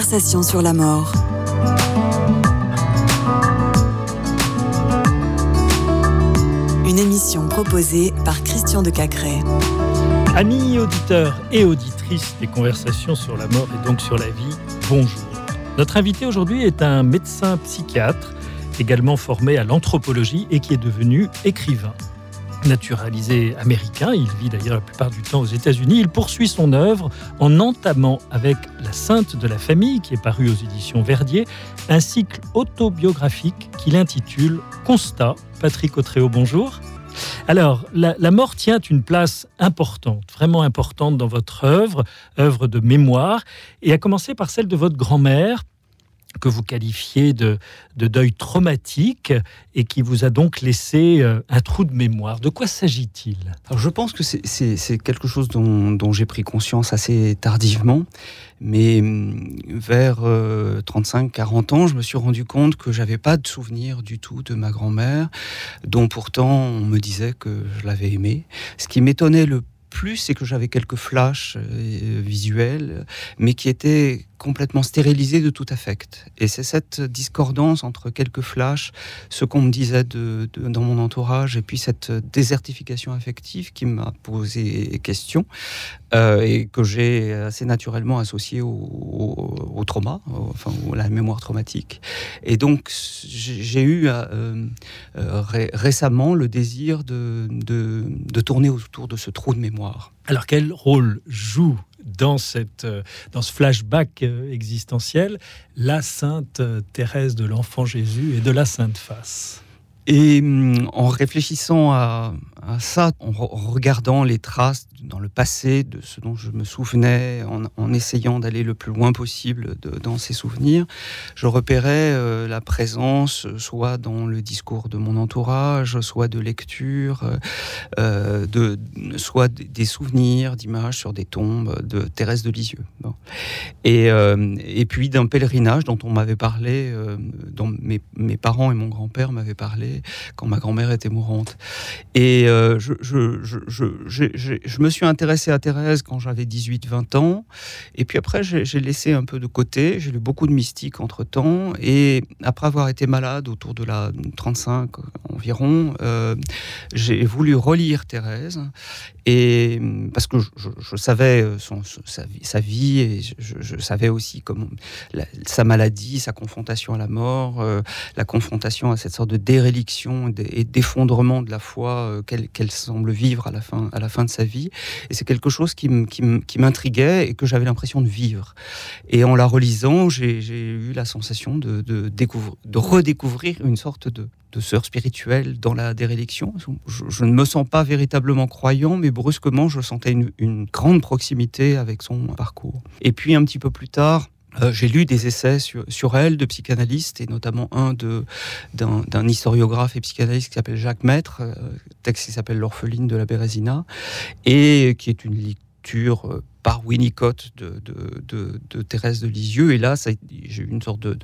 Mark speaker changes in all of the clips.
Speaker 1: Conversation sur la mort. Une émission proposée par Christian de Cacré.
Speaker 2: Amis auditeurs et auditrices des conversations sur la mort et donc sur la vie, bonjour. Notre invité aujourd'hui est un médecin psychiatre, également formé à l'anthropologie et qui est devenu écrivain naturalisé américain. Il vit d'ailleurs la plupart du temps aux États-Unis. Il poursuit son œuvre en entamant avec La Sainte de la Famille, qui est paru aux éditions Verdier, un cycle autobiographique qu'il intitule Constat. Patrick Autréau, bonjour. Alors, la, la, mort tient une place importante, vraiment importante dans votre œuvre, œuvre de mémoire, et à commencer par celle de votre grand-mère, que vous qualifiez de, de, deuil traumatique et qui vous a donc laissé euh, un trou de mémoire. De quoi s'agit-il?
Speaker 3: Je pense que c'est quelque chose dont, dont j'ai pris conscience assez tardivement, mais hum, vers euh, 35-40 ans, je me suis rendu compte que j'avais pas de souvenir du tout de ma grand-mère, dont pourtant on me disait que je l'avais aimée. Ce qui m'étonnait le plus, c'est que j'avais quelques flashs euh, visuels, mais qui étaient complètement stérilisé de tout affect. Et c'est cette discordance entre quelques flashs, ce qu'on me disait de, dans mon entourage, et puis cette désertification affective qui m'a posé question euh, et que j'ai assez naturellement associé au, au, au trauma, au, enfin à la mémoire traumatique. Et donc j'ai eu euh, euh, ré récemment le désir de, de tourner autour de ce trou de mémoire.
Speaker 2: Alors quel rôle joue dans, euh, dans ce flashback euh, existentiel, la sainte Thérèse de l'Enfant Jésus et de la Sainte Face?
Speaker 3: Et hum, en réfléchissant à, ça, en, re regardant les traces dans le passé de ce dont je me souvenais, en, essayant d'aller le plus loin possible dans ces souvenirs, je repérais euh, la présence soit dans le discours de mon entourage, soit de lecture, euh, soit des souvenirs, d'images sur des tombes de Thérèse de Lisieux. Et, euh, puis d'un pèlerinage dont on m'avait parlé, euh, dont mes parents et mon grand-père m'avaient parlé quand ma grand-mère était mourante. Et euh, je, me suis intéressé à Thérèse quand j'avais 18-20 ans. Et puis après, j'ai laissé un peu de côté. J'ai lu beaucoup de mystique entre temps. Et après avoir été malade autour de la 35 environ, euh, j'ai voulu relire Thérèse. Et parce que je, savais son, sa, sa, vie et je, savais aussi comment sa maladie, sa confrontation à la mort, euh, la confrontation à cette sorte de et d'effondrement de la foi euh, qu'elle qu semble vivre à la fin, de sa vie. Et c'est quelque chose qui m'intriguait et que j'avais l'impression de vivre. Et en la relisant, j'ai eu la sensation de, de, découvrir, de redécouvrir une sorte de, de sœur spirituelle dans la déréliction. Je, ne me sens pas véritablement croyant, mais brusquement, je sentais une grande proximité avec son parcours. Et puis un petit peu plus tard, euh, j'ai lu des essais sur, elle de psychanalystes et notamment un d'un historiographe et psychanalyste qui s'appelle Jacques Maître, euh, texte qui s'appelle L'orpheline de la Bérésina, et qui est une lecture euh, par Winnicott de, de, de, de, Thérèse de Lisieux. Et là, j'ai eu une sorte de,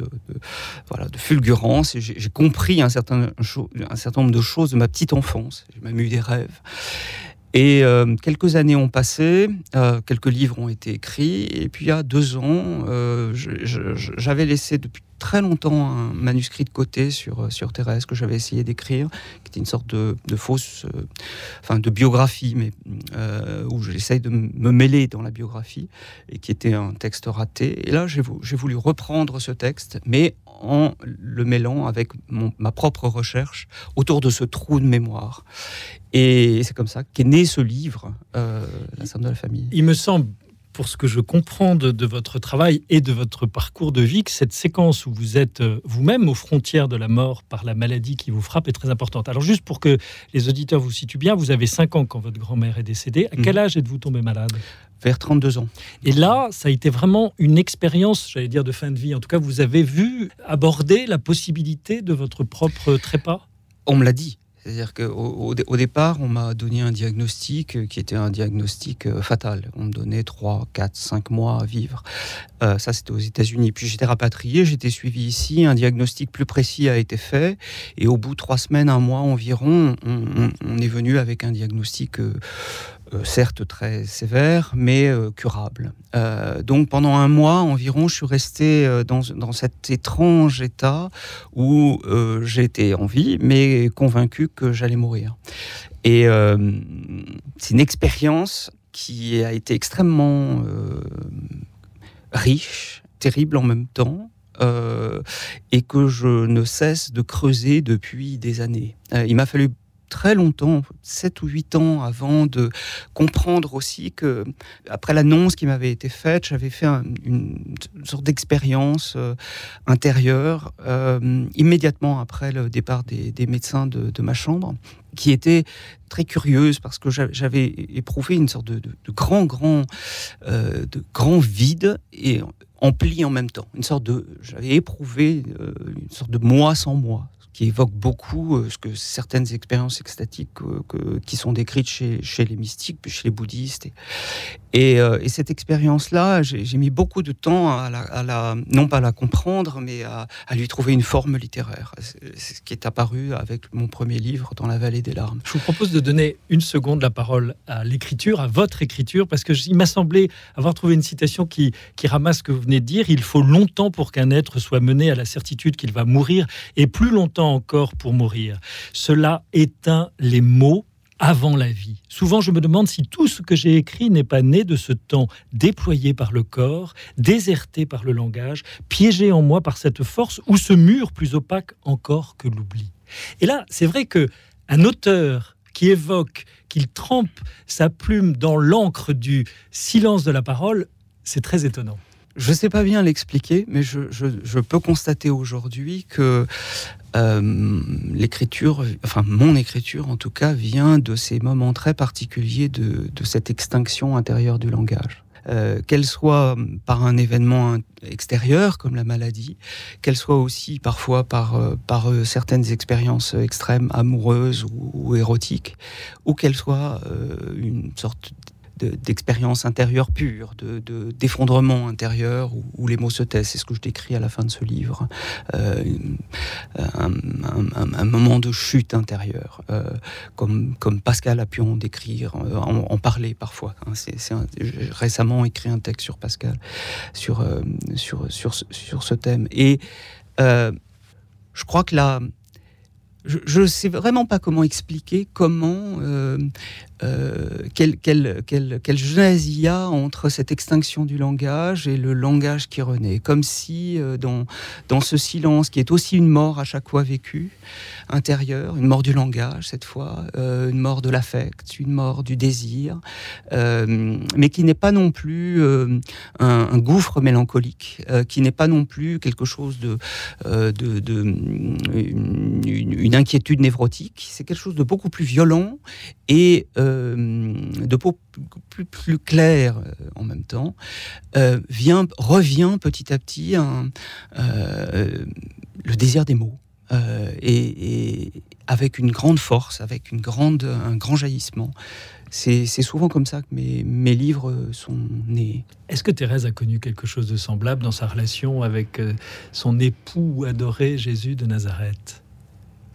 Speaker 3: voilà, de fulgurance et j'ai compris un certain, un certain nombre de choses de ma petite enfance. J'ai même eu des rêves. Et euh, quelques années ont passé, euh, quelques livres ont été écrits, et puis il y a deux ans, euh, j'avais laissé depuis très longtemps un manuscrit de côté sur, sur Thérèse que j'avais essayé d'écrire, qui était une sorte de, de fausse, enfin de biographie, mais où j'essaye de me mêler dans la biographie, et qui était un texte raté. Et là, j'ai voulu reprendre ce texte, mais en le mêlant avec mon, ma propre recherche autour de ce trou de mémoire. Et c'est comme ça qu'est né ce livre, euh, La Somme de la famille.
Speaker 2: Il me semble pour ce que je comprends de, de, votre travail et de votre parcours de vie, que cette séquence où vous êtes euh, vous-même aux frontières de la mort par la maladie qui vous frappe est très importante. Alors juste pour que les auditeurs vous situent bien, vous avez 5 ans quand votre grand-mère est décédée. À quel âge êtes-vous tombé malade?
Speaker 3: Vers 32 ans.
Speaker 2: Et là, ça a été vraiment une expérience, j'allais dire, de fin de vie. En tout cas, vous avez vu aborder la possibilité de votre propre trépas?
Speaker 3: On me l'a dit. C'est-à-dire qu'au au, au départ, on m'a donné un diagnostic qui était un diagnostic euh, fatal. On me donnait 3, 4, 5 mois à vivre. Euh, ça, c'était aux États-Unis. Puis j'étais rapatrié, j'étais suivi ici. Un diagnostic plus précis a été fait. Et au bout de trois semaines, un mois environ, on, est venu avec un diagnostic. Euh, certes très sévère, mais curable. donc pendant un mois environ, je suis resté dans, dans cet étrange état où j'étais en vie, mais convaincu que j'allais mourir. Et c'est une expérience qui a été extrêmement riche, terrible en même temps, euh, et que je ne cesse de creuser depuis des années. Euh, il m'a fallu très longtemps, 7 ou 8 ans avant de comprendre aussi que, après l'annonce qui m'avait été faite, j'avais fait une, sorte d'expérience euh, intérieure immédiatement après le départ des, médecins de, ma chambre, qui était très curieuse parce que j'avais éprouvé une sorte de, grand, grand, de grand vide et empli en même temps. Une sorte de, j'avais éprouvé euh, une sorte de moi sans moi, qui évoque beaucoup euh, ce que certaines expériences extatiques euh, qui sont décrites chez, les mystiques, chez les bouddhistes. Et, euh, et, cette expérience-là, j'ai mis beaucoup de temps à la, non pas la comprendre, mais à, à lui trouver une forme littéraire. C'est ce qui est apparu avec mon premier livre, Dans la vallée des larmes.
Speaker 2: Je vous propose de donner une seconde la parole à l'écriture, à votre écriture, parce que il m'a semblé avoir trouvé une citation qui, qui ramasse ce que vous venez de dire. Il faut longtemps pour qu'un être soit mené à la certitude qu'il va mourir, et plus longtemps encore pour mourir. Cela éteint les mots avant la vie. Souvent, je me demande si tout ce que j'ai écrit n'est pas né de ce temps déployé par le corps, déserté par le langage, piégé en moi par cette force ou ce mur plus opaque encore que l'oubli. Et là, c'est vrai que un auteur qui évoque, qu'il trempe sa plume dans l'encre du silence de la parole, c'est très étonnant.
Speaker 3: Je ne sais pas bien l'expliquer, mais je, peux constater aujourd'hui que euh, l'écriture, enfin mon écriture en tout cas, vient de ces moments très particuliers de, cette extinction intérieure du langage. Euh, qu'elle soit par un événement extérieur comme la maladie, qu'elle soit aussi parfois par, euh, par certaines expériences extrêmes, amoureuses ou, ou érotiques, ou qu'elle soit une sorte d'expérience intérieure pure, de, d'effondrement intérieur où, les mots se taisent. C'est ce que je décris à la fin de ce livre. Euh, un, moment de chute intérieure, euh, comme, comme Pascal a pu en décrire, euh, en, parler parfois. Hein. C'est, récemment écrit un texte sur Pascal, sur, sur, sur, sur ce thème. Et je crois que là, je ne sais vraiment pas comment expliquer comment quelle, quelle, quelle, il y a entre cette extinction du langage et le langage qui renaît? Comme si euh, dans, ce silence, qui est aussi une mort à chaque fois vécue, intérieure, une mort du langage cette fois, euh, une mort de l'affect, une mort du désir, mais qui n'est pas non plus un, gouffre mélancolique, qui n'est pas non plus quelque chose de, une, inquiétude névrotique, c'est quelque chose de beaucoup plus violent et euh, de peau plus, claire euh, en même temps, euh, vient, revient petit à petit le désir des mots. Et, avec une grande force, avec une grande, un grand jaillissement. C'est souvent comme ça que mes, mes livres sont nés.
Speaker 2: Est-ce que Thérèse a connu quelque chose de semblable dans sa relation avec son époux adoré Jésus de Nazareth?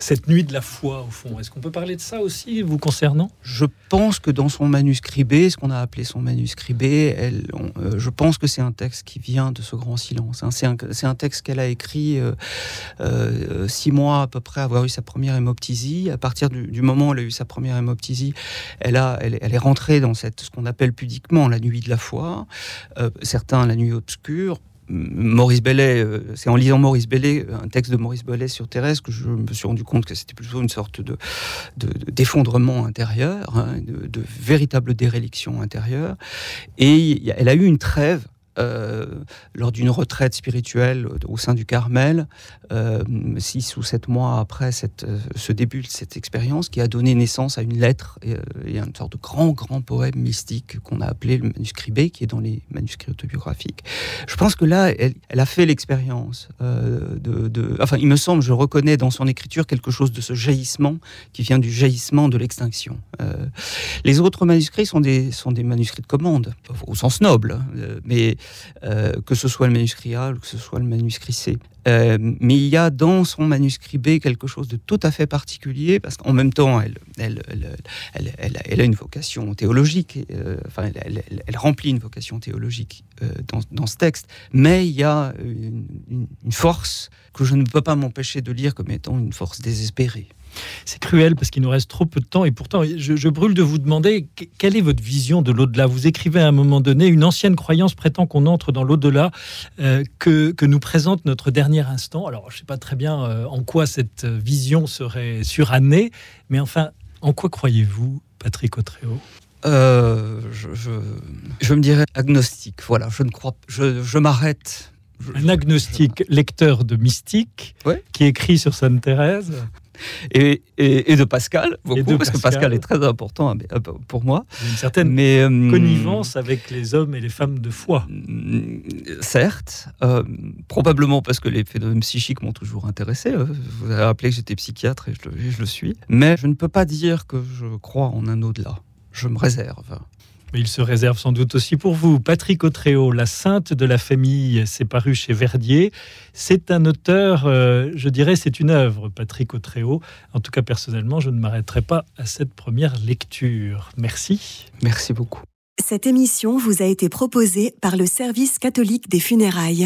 Speaker 2: Cette nuit de la foi, au fond. Est-ce qu'on peut parler de ça aussi, vous concernant?
Speaker 3: Je pense que dans son manuscrit B, ce qu'on a appelé son manuscrit B, euh, je pense que c'est un texte qui vient de ce grand silence. Hein. C'est un, texte qu'elle a écrit euh, euh, six mois à peu près avoir eu sa première hémoptysie. À partir du, moment où elle a eu sa première hémoptysie, elle, a, elle, est rentrée dans cette, ce qu'on appelle pudiquement la nuit de la foi. certains la nuit obscure Maurice Bellet, euh, c'est en lisant Maurice Bellet, un texte de Maurice Bellet sur Thérèse, que je me suis rendu compte que c'était plutôt une sorte de, d'effondrement intérieur, hein, de, de, véritable déréliction intérieure. Et elle a eu une trêve euh, lors d'une retraite spirituelle au sein du Carmel, euh, six ou sept mois après euh, ce début de cette expérience, qui a donné naissance à une lettre et, à une sorte de grand, grand poème mystique qu'on a appelé le manuscrit B, qui est dans les manuscrits autobiographiques. Je pense que là, elle, a fait l'expérience de, Enfin, il me semble, je reconnais dans son écriture quelque chose de ce jaillissement qui vient du jaillissement de l'extinction. les autres manuscrits sont des, sont des manuscrits de commande, au sens noble, mais que ce soit le manuscrit A ou que ce soit le manuscrit C. mais il y a dans son manuscrit B quelque chose de tout à fait particulier, parce qu'en même temps, elle, a une vocation théologique, enfin, elle, remplit une vocation théologique dans, ce texte, mais il y a une force que je ne peux pas m'empêcher de lire comme étant une force désespérée.
Speaker 2: C'est cruel parce qu'il nous reste trop peu de temps et pourtant je, brûle de vous demander quelle est votre vision de l'au-delà? Vous écrivez à un moment donné, une ancienne croyance prétend qu'on entre dans l'au-delà euh, que, que, nous présente notre dernier instant. Alors je ne sais pas très bien euh, en quoi cette vision serait surannée, mais enfin, en quoi croyez-vous, Patrick Autréau
Speaker 3: euh, je, je, me dirais agnostique. Voilà, je ne crois, je, je m'arrête.
Speaker 2: Un agnostique lecteur de mystique qui écrit sur Sainte Thérèse
Speaker 3: et, et, de Pascal, beaucoup, parce que Pascal est très important euh, pour moi.
Speaker 2: une certaine Mais, euh, connivence avec les hommes et les femmes de foi.
Speaker 3: Mm, certes, euh, probablement parce que les phénomènes psychiques m'ont toujours intéressé. Vous avez rappelé que j'étais psychiatre et je, je le suis. Mais je ne peux pas dire que je crois en un au-delà. Je me réserve.
Speaker 2: Mais il se réserve sans doute aussi pour vous. Patrick Autréau, La Sainte de la Famille, c'est paru chez Verdier. C'est un auteur, euh, je dirais, c'est une œuvre, Patrick Autréau. En tout cas, personnellement, je ne m'arrêterai pas à cette première lecture. Merci.
Speaker 3: Merci beaucoup.
Speaker 1: Cette émission vous a été proposée par le Service catholique des funérailles.